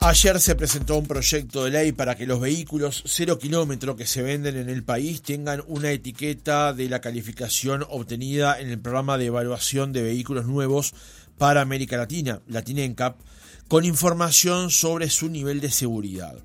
Ayer se presentó un proyecto de ley para que los vehículos cero kilómetro que se venden en el país tengan una etiqueta de la calificación obtenida en el programa de evaluación de vehículos nuevos para América Latina, Latinenca, con información sobre su nivel de seguridad.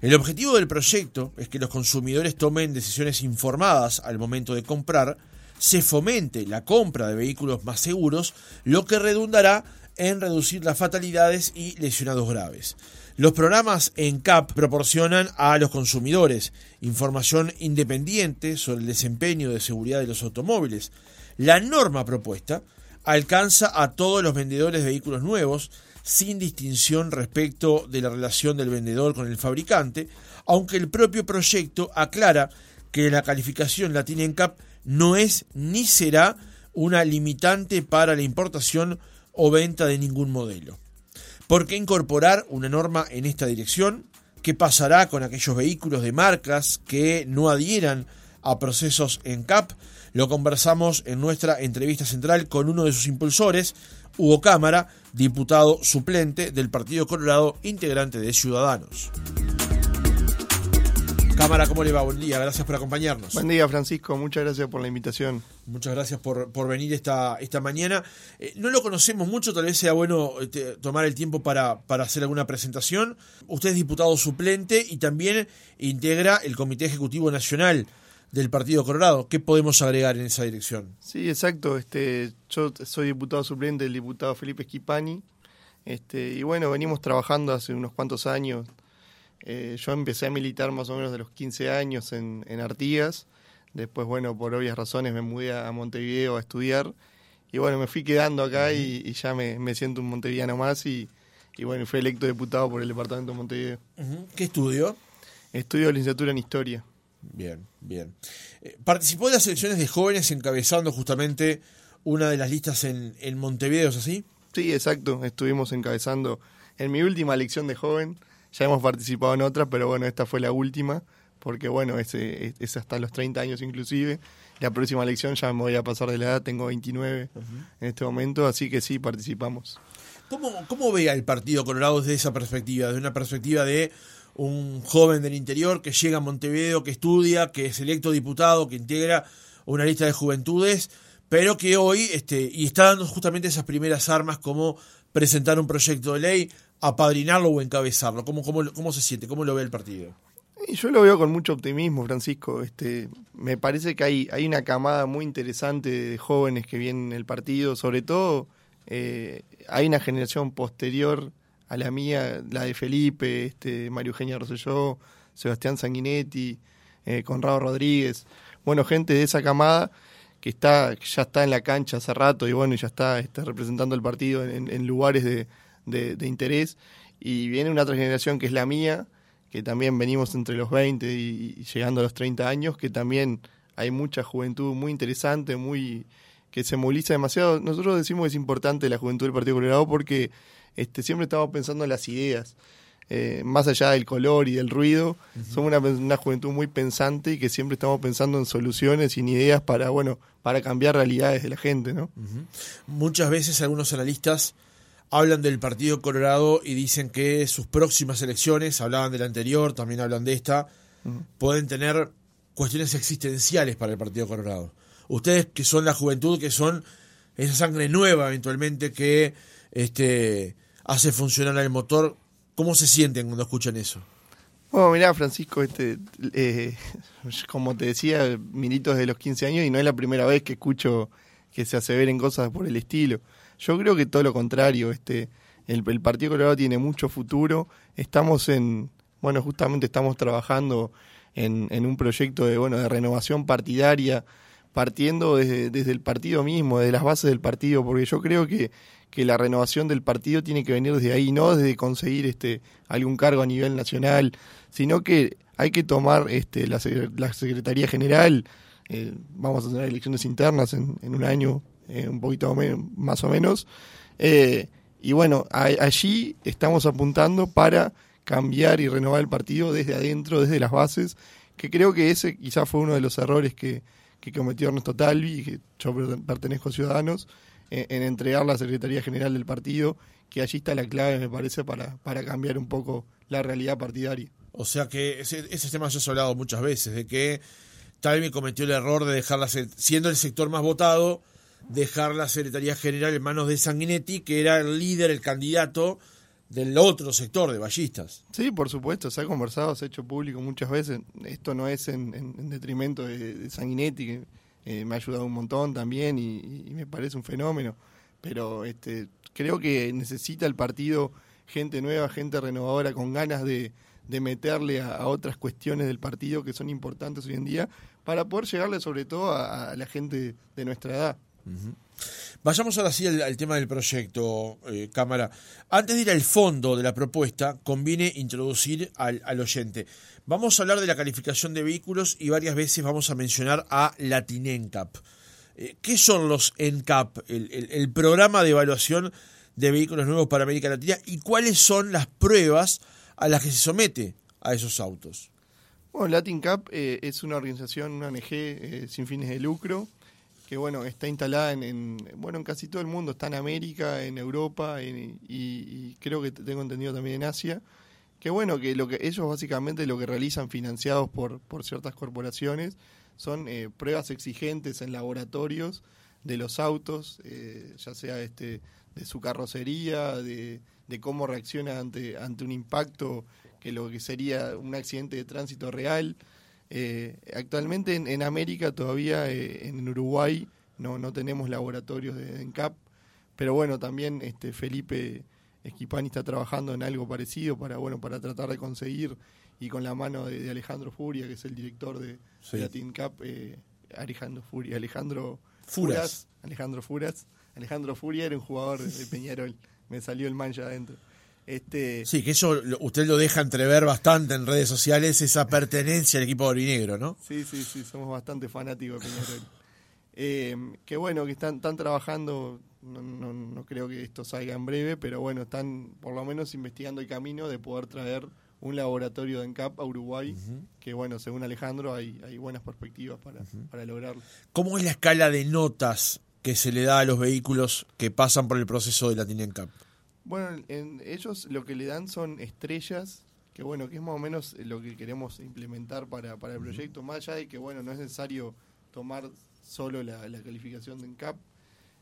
El objetivo del proyecto es que los consumidores tomen decisiones informadas al momento de comprar, se fomente la compra de vehículos más seguros, lo que redundará en reducir las fatalidades y lesionados graves. Los programas en CAP proporcionan a los consumidores información independiente sobre el desempeño de seguridad de los automóviles. La norma propuesta alcanza a todos los vendedores de vehículos nuevos, sin distinción respecto de la relación del vendedor con el fabricante, aunque el propio proyecto aclara que la calificación latina en CAP no es ni será una limitante para la importación o venta de ningún modelo. ¿Por qué incorporar una norma en esta dirección? ¿Qué pasará con aquellos vehículos de marcas que no adhieran a procesos en CAP? Lo conversamos en nuestra entrevista central con uno de sus impulsores, Hugo Cámara, diputado suplente del Partido Colorado, integrante de Ciudadanos. Cámara, ¿cómo le va? Buen día, gracias por acompañarnos. Buen día, Francisco, muchas gracias por la invitación. Muchas gracias por, por venir esta, esta mañana. Eh, no lo conocemos mucho, tal vez sea bueno este, tomar el tiempo para, para hacer alguna presentación. Usted es diputado suplente y también integra el Comité Ejecutivo Nacional del Partido Colorado. ¿Qué podemos agregar en esa dirección? Sí, exacto. Este, yo soy diputado suplente del diputado Felipe Schipani. Este, y bueno, venimos trabajando hace unos cuantos años eh, yo empecé a militar más o menos de los 15 años en, Artigas. Después, bueno, por obvias razones me mudé a Montevideo a estudiar. Y bueno, me fui quedando acá y, ya me, siento un montevideano más. Y, bueno, fui electo diputado por el departamento de Montevideo. ¿Qué estudio? Estudio licenciatura en Historia. Bien, bien. Eh, participó de las elecciones de jóvenes encabezando justamente una de las listas en, en Montevideo, ¿es así? Sí, exacto. Estuvimos encabezando en mi última elección de joven ya hemos participado en otras, pero bueno, esta fue la última, porque bueno, es, es hasta los 30 años inclusive. La próxima elección ya me voy a pasar de la edad, tengo 29 en este momento, así que sí, participamos. ¿Cómo, ¿Cómo ve al Partido Colorado desde esa perspectiva? Desde una perspectiva de un joven del interior que llega a Montevideo, que estudia, que es electo diputado, que integra una lista de juventudes, pero que hoy, este, y está dando justamente esas primeras armas como presentar un proyecto de ley, apadrinarlo o encabezarlo? ¿Cómo, cómo, cómo se siente? ¿Cómo lo ve el partido? yo lo veo con mucho optimismo, Francisco. Este, me parece que hay, hay una camada muy interesante de jóvenes que vienen en el partido, sobre todo eh, hay una generación posterior a la mía, la de Felipe, este, Mario Eugenia Rosselló, Sebastián Sanguinetti, eh, Conrado Rodríguez, bueno, gente de esa camada que está ya está en la cancha hace rato y bueno, ya está, está representando el partido en lugares de, de, interés. Y viene una otra generación que es la mía, que también venimos entre los 20 y, llegando a los 30 años, que también hay mucha juventud muy interesante, muy que se moviliza demasiado. Nosotros decimos que es importante la juventud del Partido Colorado porque este, siempre estamos pensando en las ideas. Eh, más allá del color y del ruido, somos una, juventud muy pensante y que siempre estamos pensando en soluciones y en ideas para, bueno, para cambiar realidades de la gente, ¿no? Muchas veces algunos analistas hablan del Partido Colorado y dicen que sus próximas elecciones, hablaban de la anterior, también hablan de esta, pueden tener cuestiones existenciales para el Partido Colorado. Ustedes que son la juventud, que son esa sangre nueva eventualmente que este, hace funcionar el motor, ¿cómo se sienten cuando escuchan eso? Bueno, mirá, Francisco, este, eh, como te decía, milito desde los 15 años y no es la primera vez que escucho que se aseveren cosas por el estilo. Yo creo que todo lo contrario, este, el, Partido Colorado tiene mucho futuro. Estamos en, bueno, justamente estamos trabajando en, un proyecto de, bueno, de renovación partidaria, partiendo desde, desde, el partido mismo, desde las bases del partido, porque yo creo que, que la renovación del partido tiene que venir desde ahí, no desde conseguir este algún cargo a nivel nacional, sino que hay que tomar este la, la Secretaría General, eh, vamos a tener elecciones internas en, un año, eh, un poquito más o menos. Eh, y bueno, allí estamos apuntando para cambiar y renovar el partido desde adentro, desde las bases, que creo que ese quizás fue uno de los errores que, cometió Ernesto Talvi, que yo pertenezco a Ciudadanos, en, entregar la Secretaría General del partido, que allí está la clave, me parece, para, para cambiar un poco la realidad partidaria. O sea que ese, ese tema ya se ha hablado muchas veces, de que Talvi cometió el error de dejarla, siendo el sector más votado, dejar la Secretaría General en manos de Sanguinetti, que era el líder, el candidato del otro sector de ballistas. Sí, por supuesto, se ha conversado, se ha hecho público muchas veces. Esto no es en, detrimento de, Sanguinetti, que eh, me ha ayudado un montón también y, me parece un fenómeno. Pero este, creo que necesita el partido gente nueva, gente renovadora, con ganas de, meterle a, otras cuestiones del partido que son importantes hoy en día, para poder llegarle sobre todo a, la gente de nuestra edad. Vayamos ahora sí al, tema del proyecto, eh, Cámara. Antes de ir al fondo de la propuesta, conviene introducir al, oyente. Vamos a hablar de la calificación de vehículos y varias veces vamos a mencionar a Latinencap. Eh, ¿Qué son los NCAP, el, programa de evaluación de vehículos nuevos para América Latina y cuáles son las pruebas a las que se somete a esos autos? Bueno, LatinCap eh, es una organización, una ONG sin fines de lucro que bueno, está instalada en, bueno, en casi todo el mundo, está en América, en Europa y, creo que tengo entendido también en Asia, que bueno, que lo que ellos básicamente lo que realizan financiados por, por ciertas corporaciones son eh, pruebas exigentes en laboratorios de los autos, eh, ya sea este de su carrocería, de, de cómo reacciona ante, ante un impacto, que lo que sería un accidente de tránsito real, eh, actualmente en, América todavía, eh, en Uruguay, no, no tenemos laboratorios de ENCAP, pero bueno, también este Felipe Esquipani está trabajando en algo parecido para, bueno, para tratar de conseguir, y con la mano de, Alejandro Furia, que es el director de, la TINCAP, eh, Alejandro Furia, Alejandro Furas. Alejandro Furas. Alejandro Furia era un jugador de Peñarol, me salió el mancha adentro. Este... Sí, que eso usted lo deja entrever bastante en redes sociales, esa pertenencia al equipo orinegro, ¿no? Sí, sí, sí, somos bastante fanáticos de Peñarol. Eh, que bueno, que están, están trabajando, no, no, creo que esto salga en breve, pero bueno, están por lo menos investigando el camino de poder traer un laboratorio de ENCAP a Uruguay, que bueno, según Alejandro hay, hay buenas perspectivas para, para lograrlo. ¿Cómo es la escala de notas que se le da a los vehículos que pasan por el proceso de la ENCAP? Bueno, en, ellos lo que le dan son estrellas, que bueno, que es más o menos lo que queremos implementar para, para el proyecto, más allá de que bueno, no es necesario tomar solo la, calificación de ENCAP,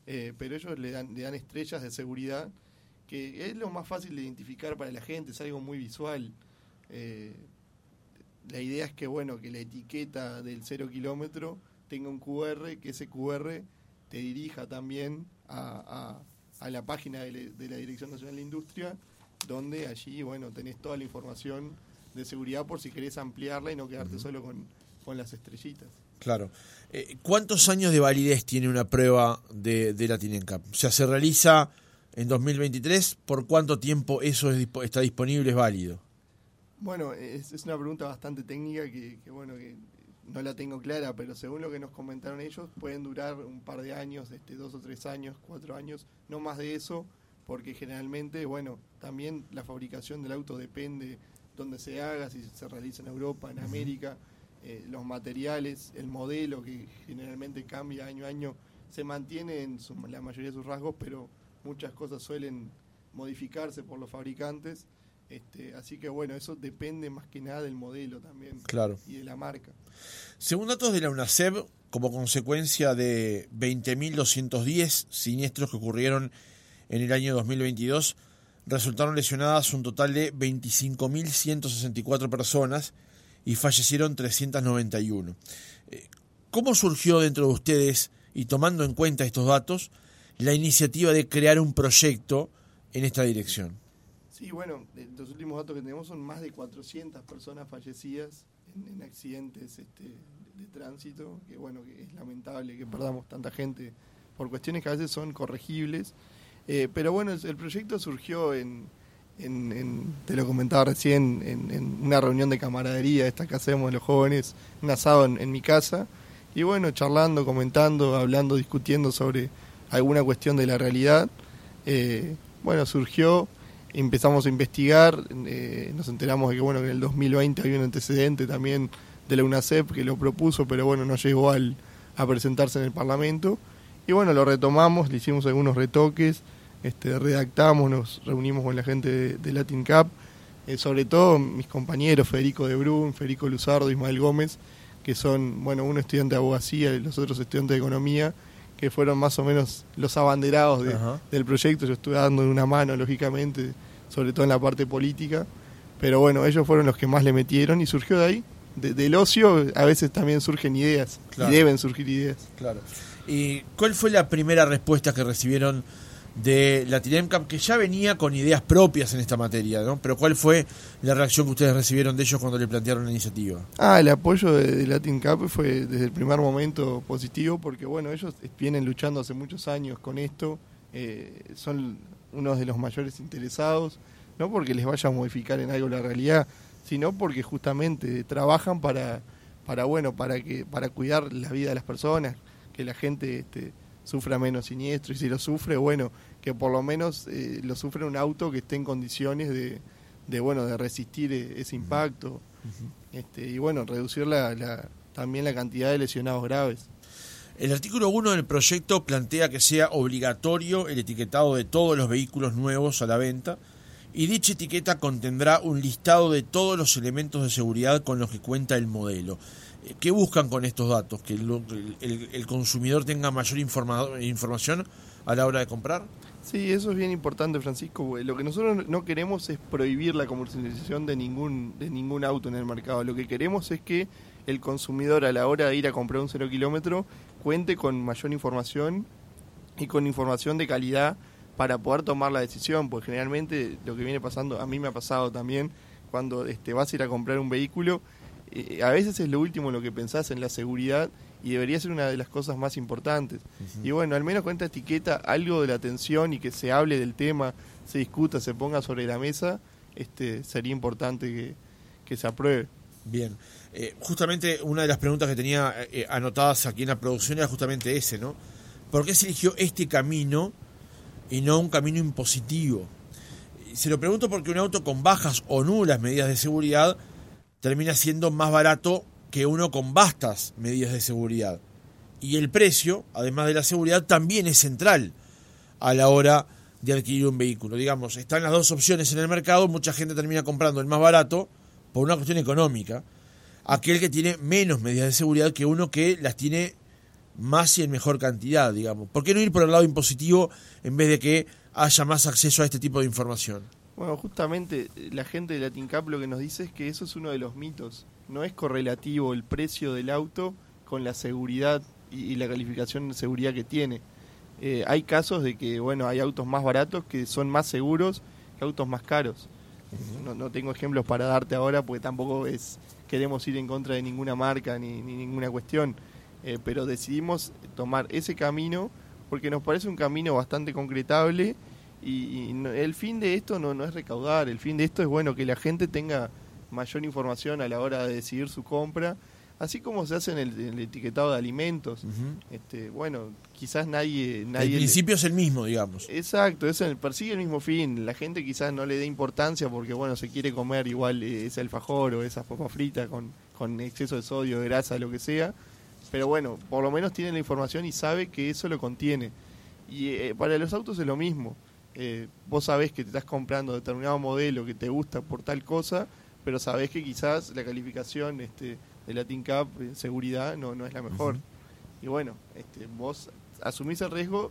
eh, pero ellos le dan, le dan estrellas de seguridad, que es lo más fácil de identificar para la gente, es algo muy visual. Eh, la idea es que bueno, que la etiqueta del cero kilómetro tenga un QR, que ese QR te dirija también a a la página de, la Dirección Nacional de Industria, donde allí, bueno, tenés toda la información de seguridad por si querés ampliarla y no quedarte solo con, las estrellitas. Claro. Eh, ¿Cuántos años de validez tiene una prueba de, de la TINENCAP? O sea, ¿se realiza en 2023? ¿Por cuánto tiempo eso está disponible, es válido? Bueno, es, una pregunta bastante técnica que, que, bueno, que no la tengo clara, pero según lo que nos comentaron ellos, pueden durar un par de años, este, dos o tres años, cuatro años, no más de eso, porque generalmente, bueno, también la fabricación del auto depende donde se haga, si se realiza en Europa, en América, eh, los materiales, el modelo que generalmente cambia año a año, se mantiene en la mayoría de sus rasgos, pero muchas cosas suelen modificarse por los fabricantes este, así que bueno, eso depende más que nada del modelo también claro. y de la marca. Según datos de la UNACEB, como consecuencia de 20.210 siniestros que ocurrieron en el año 2022, resultaron lesionadas un total de 25.164 personas y fallecieron 391. Eh, ¿Cómo surgió dentro de ustedes, y tomando en cuenta estos datos, la iniciativa de crear un proyecto en esta dirección? Sí, bueno, eh, los últimos datos que tenemos son más de 400 personas fallecidas en, accidentes este, de tránsito, que bueno, que es lamentable que perdamos tanta gente por cuestiones que a veces son corregibles. Eh, pero bueno, el, proyecto surgió en, te lo comentaba recién, en, una reunión de camaradería, esta que hacemos los jóvenes, un asado en, mi casa, y bueno, charlando, comentando, hablando, discutiendo sobre alguna cuestión de la realidad. Eh, bueno, surgió empezamos a investigar, eh, nos enteramos de que bueno en el 2020 había un antecedente también de la UNACEP que lo propuso, pero bueno, no llegó al, a presentarse en el Parlamento. Y bueno, lo retomamos, le hicimos algunos retoques, este, redactamos, nos reunimos con la gente de, Latin Cup, eh, sobre todo mis compañeros Federico de Brun, Federico Luzardo, Ismael Gómez, que son, bueno, uno estudiante de abogacía y los otros estudiantes de economía, que fueron más o menos los abanderados del proyecto. Yo estuve dando una mano, lógicamente, sobre todo en la parte política, pero bueno, ellos fueron los que más le metieron y surgió de ahí. del ocio a veces también surgen ideas y deben surgir ideas. Claro. ¿Y cuál fue la primera respuesta que recibieron de Latin Cup, que ya venía con ideas propias en esta materia, ¿no? Pero ¿cuál fue la reacción que ustedes recibieron de ellos cuando le plantearon la iniciativa? Ah, el apoyo de, Latin Cup fue desde el primer momento positivo, porque bueno, ellos vienen luchando hace muchos años con esto, eh, son unos de los mayores interesados, no porque les vaya a modificar en algo la realidad, sino porque justamente trabajan para, para bueno, para que, para cuidar la vida de las personas, que la gente este, sufra menos siniestro y si lo sufre, bueno, que por lo menos eh, lo sufre un auto que esté en condiciones de, de bueno, de resistir e, ese impacto este, y bueno, reducir la, también la cantidad de lesionados graves. El artículo 1 del proyecto plantea que sea obligatorio el etiquetado de todos los vehículos nuevos a la venta y dicha etiqueta contendrá un listado de todos los elementos de seguridad con los que cuenta el modelo. ¿Qué buscan con estos datos? ¿Que el, consumidor tenga mayor información a la hora de comprar? Sí, eso es bien importante, Francisco. Lo que nosotros no queremos es prohibir la comercialización de ningún, de ningún auto en el mercado. Lo que queremos es que el consumidor a la hora de ir a comprar un cero kilómetro cuente con mayor información y con información de calidad para poder tomar la decisión, porque generalmente lo que viene pasando, a mí me ha pasado también, cuando este, vas a ir a comprar un vehículo, eh, a veces es lo último en lo que pensás en la seguridad y debería ser una de las cosas más importantes. Y bueno, al menos con esta etiqueta, algo de la atención y que se hable del tema, se discuta, se ponga sobre la mesa, este sería importante que, se apruebe. Bien, eh, justamente una de las preguntas que tenía eh, anotadas aquí en la producción era justamente ese, ¿no? ¿Por qué se eligió este camino y no un camino impositivo? Se lo pregunto porque un auto con bajas o nulas medidas de seguridad termina siendo más barato que uno con vastas medidas de seguridad. Y el precio, además de la seguridad, también es central a la hora de adquirir un vehículo. Digamos, están las dos opciones en el mercado, mucha gente termina comprando el más barato por una cuestión económica, aquel que tiene menos medidas de seguridad que uno que las tiene más y en mejor cantidad, digamos. ¿Por qué no ir por el lado impositivo en vez de que haya más acceso a este tipo de información? Bueno, justamente eh, la gente de Latin Cup lo que nos dice es que eso es uno de los mitos. No es correlativo el precio del auto con la seguridad y, la calificación de seguridad que tiene. Eh, hay casos de que, bueno, hay autos más baratos que son más seguros que autos más caros. no, tengo ejemplos para darte ahora porque tampoco es queremos ir en contra de ninguna marca ni, ninguna cuestión. Eh, pero decidimos tomar ese camino porque nos parece un camino bastante concretable y, el fin de esto no, no es recaudar, el fin de esto es bueno que la gente tenga mayor información a la hora de decidir su compra, así como se hace en el, etiquetado de alimentos. este, bueno, quizás nadie... nadie el principio es el mismo, digamos. Exacto, es el, persigue el mismo fin. La gente quizás no le dé importancia porque, bueno, se quiere comer igual ese alfajor o esa papa frita con, con exceso de sodio, de grasa, lo que sea. Pero bueno, por lo menos tiene la información y sabe que eso lo contiene. Y eh, para los autos es lo mismo. Eh, vos sabés que te estás comprando determinado modelo que te gusta por tal cosa, pero sabés que quizás la calificación este, de Latin Cup en seguridad no, no es la mejor. Y bueno, este, vos asumís el riesgo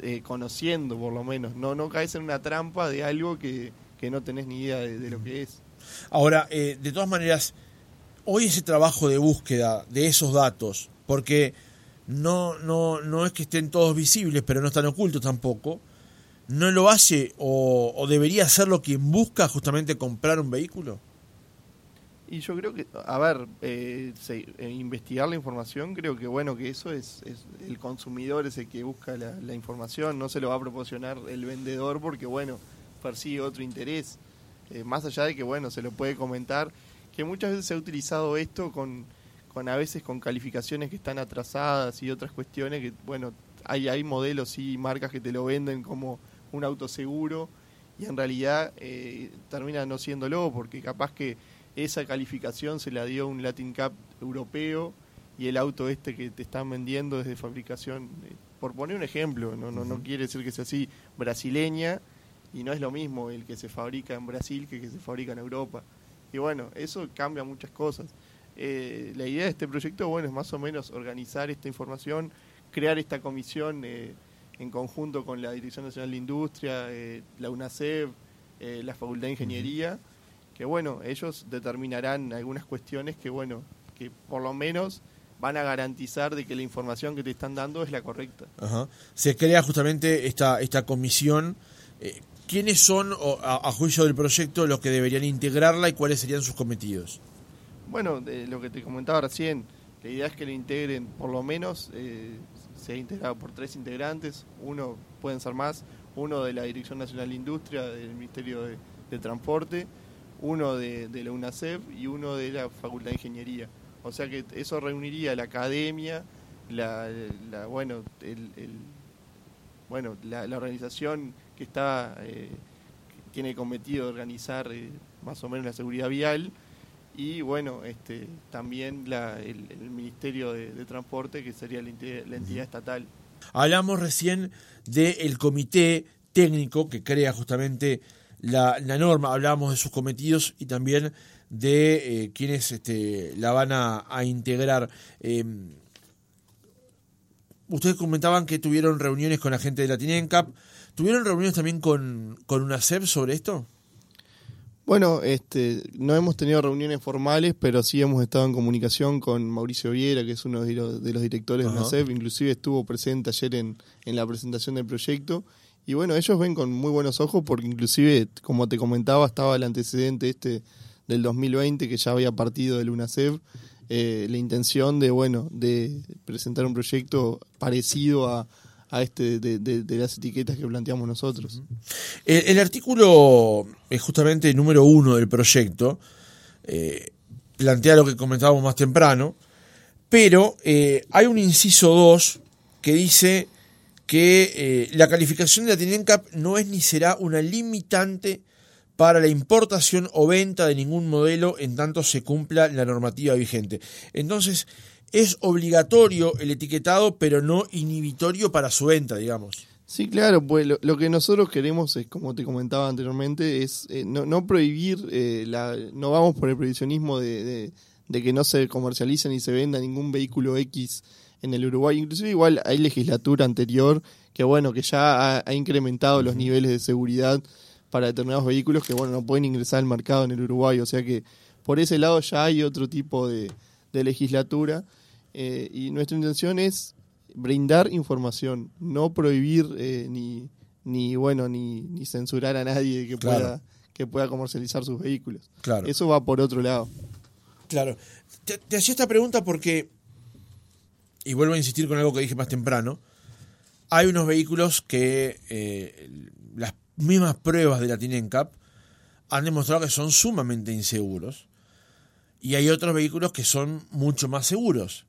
eh, conociendo por lo menos, no, no caes en una trampa de algo que, no tenés ni idea de, lo que es. Ahora, eh, de todas maneras, hoy ese trabajo de búsqueda de esos datos, porque no, no, no es que estén todos visibles, pero no están ocultos tampoco, no lo hace o, debería hacerlo quien busca justamente comprar un vehículo? Y yo creo que, a ver, eh, eh, investigar la información, creo que bueno, que eso es, el consumidor es el que busca la, información, no se lo va a proporcionar el vendedor porque bueno, persigue otro interés. Eh, más allá de que bueno, se lo puede comentar, que muchas veces se ha utilizado esto con, con a veces con calificaciones que están atrasadas y otras cuestiones que bueno, hay, hay modelos y marcas que te lo venden como un auto seguro y en realidad eh, termina no siéndolo porque capaz que esa calificación se la dio un Latin Cup europeo y el auto este que te están vendiendo es de fabricación por poner un ejemplo, no, no, no quiere decir que sea así, brasileña, y no es lo mismo el que se fabrica en Brasil que el que se fabrica en Europa. Y bueno, eso cambia muchas cosas. Eh, la idea de este proyecto, bueno, es más o menos organizar esta información, crear esta comisión eh, en conjunto con la Dirección Nacional de Industria, eh, la UNACEF, la Facultad de Ingeniería, que bueno, ellos determinarán algunas cuestiones que bueno, que por lo menos van a garantizar de que la información que te están dando es la correcta. Se crea justamente esta, esta comisión. ¿Quiénes son, a, juicio del proyecto, los que deberían integrarla y cuáles serían sus cometidos? Bueno, de lo que te comentaba recién, la idea es que lo integren, por lo menos, eh, se ha integrado por tres integrantes, uno, pueden ser más, uno de la Dirección Nacional de Industria, del Ministerio de, Transporte, uno de, la UNACEF y uno de la Facultad de Ingeniería. O sea que eso reuniría la academia, la, bueno, bueno, la, organización que está eh, tiene cometido organizar eh, más o menos la seguridad vial y bueno, este, también el, Ministerio de, Transporte, que sería la entidad, estatal. Hablamos recién del comité técnico que crea justamente la, norma, hablábamos de sus cometidos y también de eh, quienes este, la van a, integrar. Em, ustedes comentaban que tuvieron reuniones con la gente de la TINENCAP. ¿Tuvieron reuniones también con, con UNACEP sobre esto? Bueno, este, no hemos tenido reuniones formales, pero sí hemos estado en comunicación con Mauricio Viera, que es uno de los, directores de UNACEF, inclusive estuvo presente ayer en, en la presentación del proyecto. Y bueno, ellos ven con muy buenos ojos porque inclusive, como te comentaba, estaba el antecedente este del 2020 que ya había partido del UNACEF, eh, la intención de, bueno, de presentar un proyecto parecido a, a este de, las etiquetas que planteamos nosotros. El, artículo es justamente número uno del proyecto, eh, plantea lo que comentábamos más temprano, pero eh, hay un inciso 2 que dice que eh, la calificación de la TINENCAP no es ni será una limitante para la importación o venta de ningún modelo en tanto se cumpla la normativa vigente. Entonces, es obligatorio el etiquetado, pero no inhibitorio para su venta, digamos. Sí, claro, pues lo, que nosotros queremos es, como te comentaba anteriormente, es eh, no, prohibir, eh, la, no vamos por el prohibicionismo de, de, que no se comercialice ni se venda ningún vehículo X en el Uruguay. Inclusive igual hay legislatura anterior que bueno, que ya ha, incrementado los niveles de seguridad para determinados vehículos que bueno, no pueden ingresar al mercado en el Uruguay. O sea que por ese lado ya hay otro tipo de, de legislatura eh, y nuestra intención es brindar información, no prohibir eh, ni, ni bueno ni, ni, censurar a nadie que pueda que pueda comercializar sus vehículos. Claro. Eso va por otro lado. Claro. Te, hacía esta pregunta porque, y vuelvo a insistir con algo que dije más temprano, hay unos vehículos que eh, las mismas pruebas de la TINENCAP han demostrado que son sumamente inseguros y hay otros vehículos que son mucho más seguros.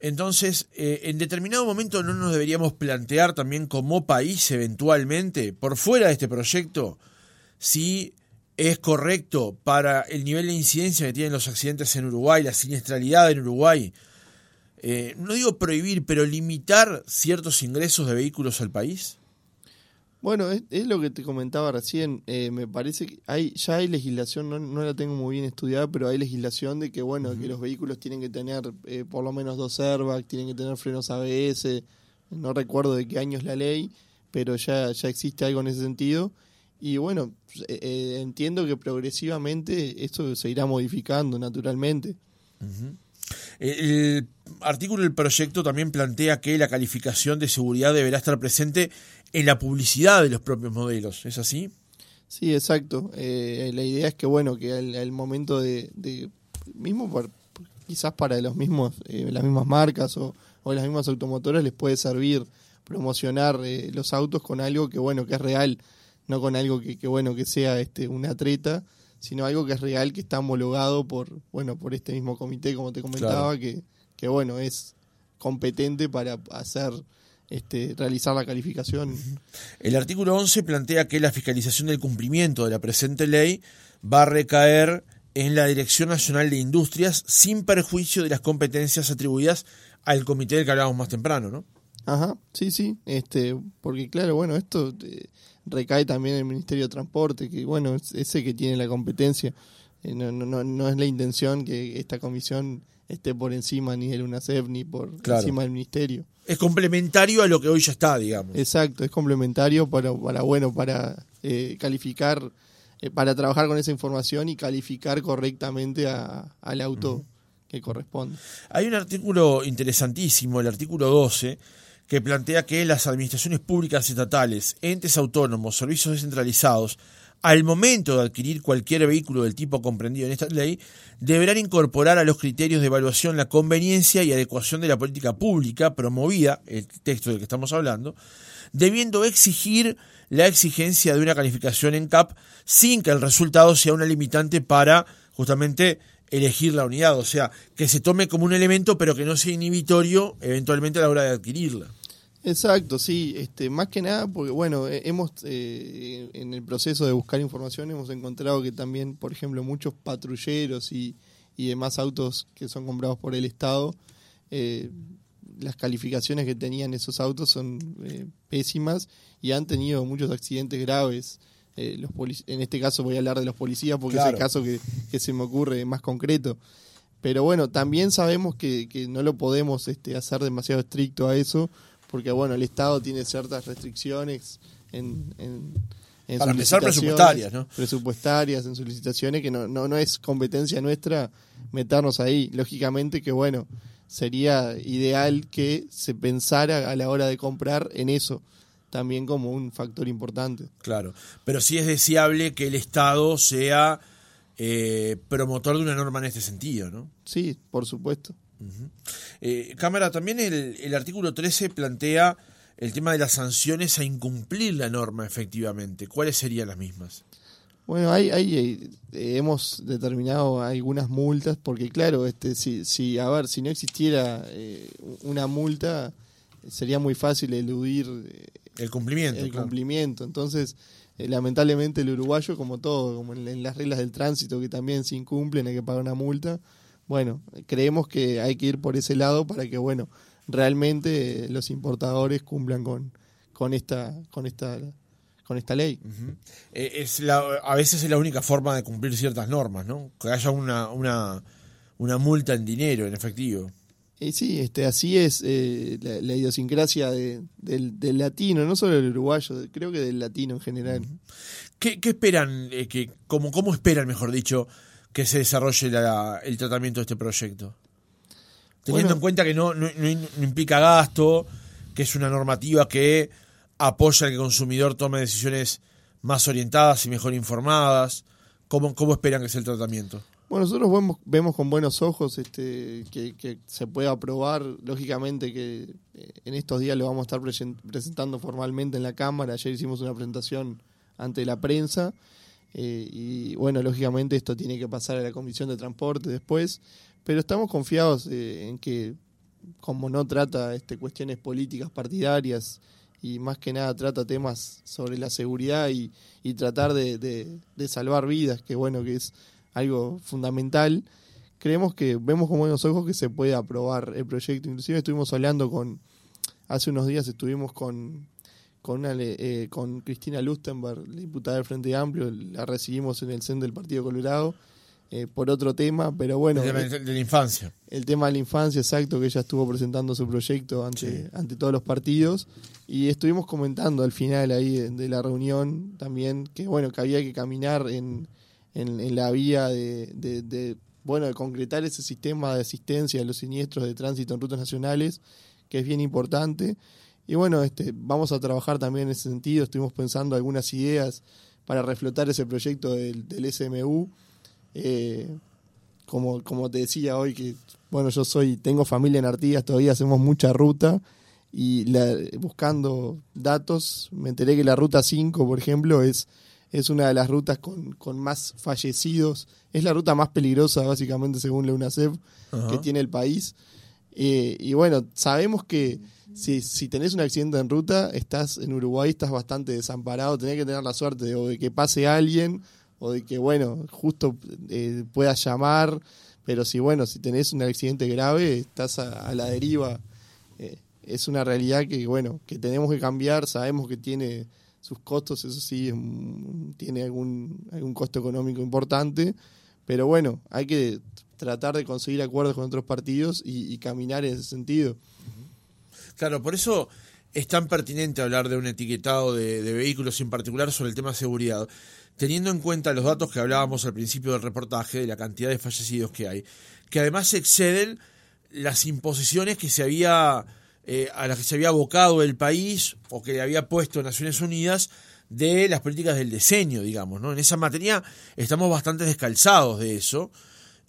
Entonces, eh, en determinado momento no nos deberíamos plantear también como país eventualmente, por fuera de este proyecto, si es correcto para el nivel de incidencia que tienen los accidentes en Uruguay, la siniestralidad en Uruguay, eh, no digo prohibir, pero limitar ciertos ingresos de vehículos al país. Bueno, es, lo que te comentaba recién. Eh, me parece que hay ya hay legislación, no, no, la tengo muy bien estudiada, pero hay legislación de que bueno que los vehículos tienen que tener eh, por lo menos dos airbags, tienen que tener frenos ABS. No recuerdo de qué año es la ley, pero ya ya existe algo en ese sentido. Y bueno, eh, entiendo que progresivamente esto se irá modificando naturalmente. El artículo del proyecto también plantea que la calificación de seguridad deberá estar presente en la publicidad de los propios modelos, ¿es así? Sí, exacto. Eh, la idea es que, bueno, que al, momento de, mismo quizás para los mismos, eh, las mismas marcas o, las mismas automotoras les puede servir promocionar eh, los autos con algo que, bueno, que es real, no con algo que, que bueno, que sea este una treta, sino algo que es real, que está homologado por, bueno, por este mismo comité, como te comentaba, que, que bueno, es competente para hacer este, realizar la calificación. El artículo 11 plantea que la fiscalización del cumplimiento de la presente ley va a recaer en la Dirección Nacional de Industrias sin perjuicio de las competencias atribuidas al comité del que hablábamos más temprano, ¿no? Ajá, sí, sí, este, porque claro, bueno, esto eh, recae también en el Ministerio de Transporte, que bueno, es ese que tiene la competencia. Eh, no, no, no, es la intención que esta comisión esté por encima ni del UNACEF ni por encima del Ministerio. Es complementario a lo que hoy ya está, digamos. Exacto, es complementario para, para bueno, para eh, calificar, para trabajar con esa información y calificar correctamente al auto que corresponde. Hay un artículo interesantísimo, el artículo 12, que plantea que las administraciones públicas estatales, entes autónomos, servicios descentralizados, al momento de adquirir cualquier vehículo del tipo comprendido en esta ley, deberán incorporar a los criterios de evaluación la conveniencia y adecuación de la política pública promovida, el texto del que estamos hablando, debiendo exigir la exigencia de una calificación en CAP sin que el resultado sea una limitante para justamente elegir la unidad, o sea, que se tome como un elemento pero que no sea inhibitorio eventualmente a la hora de adquirirla. Exacto, sí, este, más que nada porque bueno, eh, hemos eh, en el proceso de buscar información hemos encontrado que también, por ejemplo, muchos patrulleros y, y demás autos que son comprados por el Estado, eh, las calificaciones que tenían esos autos son pésimas y han tenido muchos accidentes graves. Eh, los en este caso voy a hablar de los policías porque es el caso que, se me ocurre más concreto. Pero bueno, también sabemos que, no lo podemos este, hacer demasiado estricto a eso, porque bueno, el Estado tiene ciertas restricciones en, en, Para empezar presupuestarias, ¿no? Presupuestarias, en solicitaciones, que no, no, no es competencia nuestra meternos ahí. Lógicamente que bueno, sería ideal que se pensara a la hora de comprar en eso también como un factor importante. Claro, pero sí es deseable que el Estado sea eh, promotor de una norma en este sentido, ¿no? Sí, por supuesto. Eh, Cámara, también el, el, artículo 13 plantea el tema de las sanciones a incumplir la norma efectivamente. ¿Cuáles serían las mismas? Bueno, hay, hay eh, hemos determinado algunas multas porque claro, este, si, si a ver, si no existiera una multa sería muy fácil eludir el cumplimiento. El cumplimiento. Entonces, eh, lamentablemente el uruguayo, como todo, como en, las reglas del tránsito que también se incumplen, hay que pagar una multa. Bueno, creemos que hay que ir por ese lado para que, bueno, realmente los importadores cumplan con, con esta, con esta con esta ley. Eh, es la, a veces es la única forma de cumplir ciertas normas, ¿no? Que haya una, una, una multa en dinero, en efectivo. Y sí, este, así es eh, la, idiosincrasia del, latino, no solo del uruguayo, creo que del latino en general. ¿Qué, esperan, eh, que, cómo, cómo esperan, mejor dicho, que se desarrolle el tratamiento de este proyecto? Teniendo en cuenta que no, no, implica gasto, que es una normativa que apoya a que el consumidor tome decisiones más orientadas y mejor informadas. ¿Cómo, cómo esperan que sea el tratamiento? Bueno, nosotros vemos, vemos con buenos ojos este, que, se pueda aprobar. Lógicamente que eh, en estos días lo vamos a estar presentando formalmente en la Cámara. Ayer hicimos una presentación ante la prensa. Eh, y bueno, lógicamente esto tiene que pasar a la Comisión de Transporte después. Pero estamos confiados eh, en que, como no trata este, cuestiones políticas partidarias y más que nada trata temas sobre la seguridad y, tratar de, de salvar vidas, que bueno, que es algo fundamental. Creemos que vemos con buenos ojos que se puede aprobar el proyecto. Inclusive estuvimos hablando con, hace unos días estuvimos con, con, una, eh, con Cristina Lustenberg, diputada del Frente Amplio, la recibimos en el centro del Partido Colorado. Eh, por otro tema, pero bueno. El tema de la infancia. El tema de la infancia, exacto, que ella estuvo presentando su proyecto ante, ante todos los partidos. Y estuvimos comentando al final ahí de, la reunión también que, bueno, que había que caminar en, en, la vía de, bueno, de concretar ese sistema de asistencia a los siniestros de tránsito en rutas nacionales, que es bien importante. Y bueno, este, vamos a trabajar también en ese sentido. Estuvimos pensando algunas ideas para reflotar ese proyecto del, SMU. Eh, como, como te decía hoy, que bueno, yo soy, tengo familia en Artigas, todavía hacemos mucha ruta y buscando datos me enteré que la ruta 5, por ejemplo, es es una de las rutas con, más fallecidos, es la ruta más peligrosa básicamente según la UNACEF que tiene el país. Eh, y bueno, sabemos que si, si tenés un accidente en ruta, estás en Uruguay, estás bastante desamparado, tenés que tener la suerte de, o de que pase alguien o de que, bueno, justo eh, puedas llamar, pero si, bueno, si tenés un accidente grave, estás a, la deriva. Eh, es una realidad que, bueno, que tenemos que cambiar, sabemos que tiene sus costos, eso sí, tiene algún, algún costo económico importante, pero bueno, hay que tratar de conseguir acuerdos con otros partidos y, caminar en ese sentido. Claro, por eso es tan pertinente hablar de un etiquetado de, vehículos, en particular sobre el tema de seguridad, teniendo en cuenta los datos que hablábamos al principio del reportaje, de la cantidad de fallecidos que hay, que además exceden las imposiciones que se había eh, a las que se había abocado el país o que le había puesto Naciones Unidas de las políticas del diseño, digamos, ¿no? En esa materia estamos bastante descalzados de eso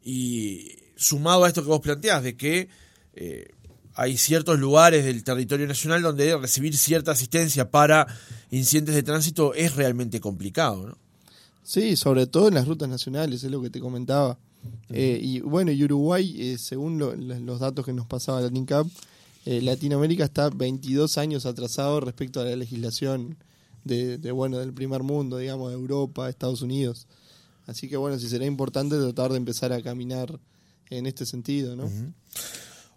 y sumado a esto que vos planteás, de que eh, hay ciertos lugares del territorio nacional donde recibir cierta asistencia para incidentes de tránsito es realmente complicado, ¿no? Sí, sobre todo en las rutas nacionales, es lo que te comentaba. Eh, y bueno, y Uruguay, según los datos que nos pasaba la TINCAP, eh, Latinoamérica está 22 años atrasado respecto a la legislación de, bueno del primer mundo, digamos, de Europa, Estados Unidos. Así que bueno, sí será importante tratar de empezar a caminar en este sentido, ¿no?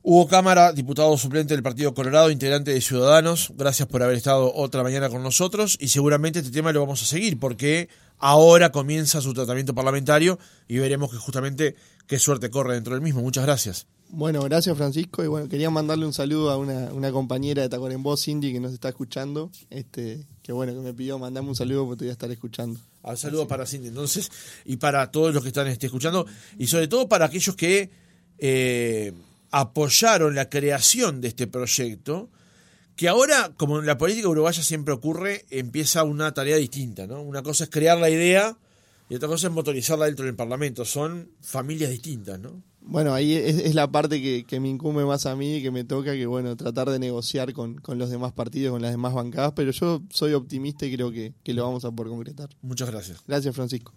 Hugo Cámara, diputado suplente del Partido Colorado, integrante de Ciudadanos, gracias por haber estado otra mañana con nosotros y seguramente este tema lo vamos a seguir porque ahora comienza su tratamiento parlamentario y veremos que justamente qué suerte corre dentro del mismo. Muchas gracias. Bueno, gracias Francisco. Y bueno, quería mandarle un saludo a una, compañera de Tacuarembó, Cindy, que nos está escuchando. Este, que bueno, que me pidió mandarme un saludo porque te voy a estar escuchando. Un saludo para Cindy, entonces, y para todos los que están este, escuchando, y sobre todo para aquellos que eh, apoyaron la creación de este proyecto, que ahora, como en la política uruguaya siempre ocurre, empieza una tarea distinta, ¿no? Una cosa es crear la idea y otra cosa es motorizarla dentro del Parlamento. Son familias distintas, ¿no? Bueno, ahí es, la parte que, me incumbe más a mí y que me toca, que bueno, tratar de negociar con, los demás partidos, con las demás bancadas, pero yo soy optimista y creo que, que lo vamos a poder concretar. Muchas gracias. Gracias, Francisco.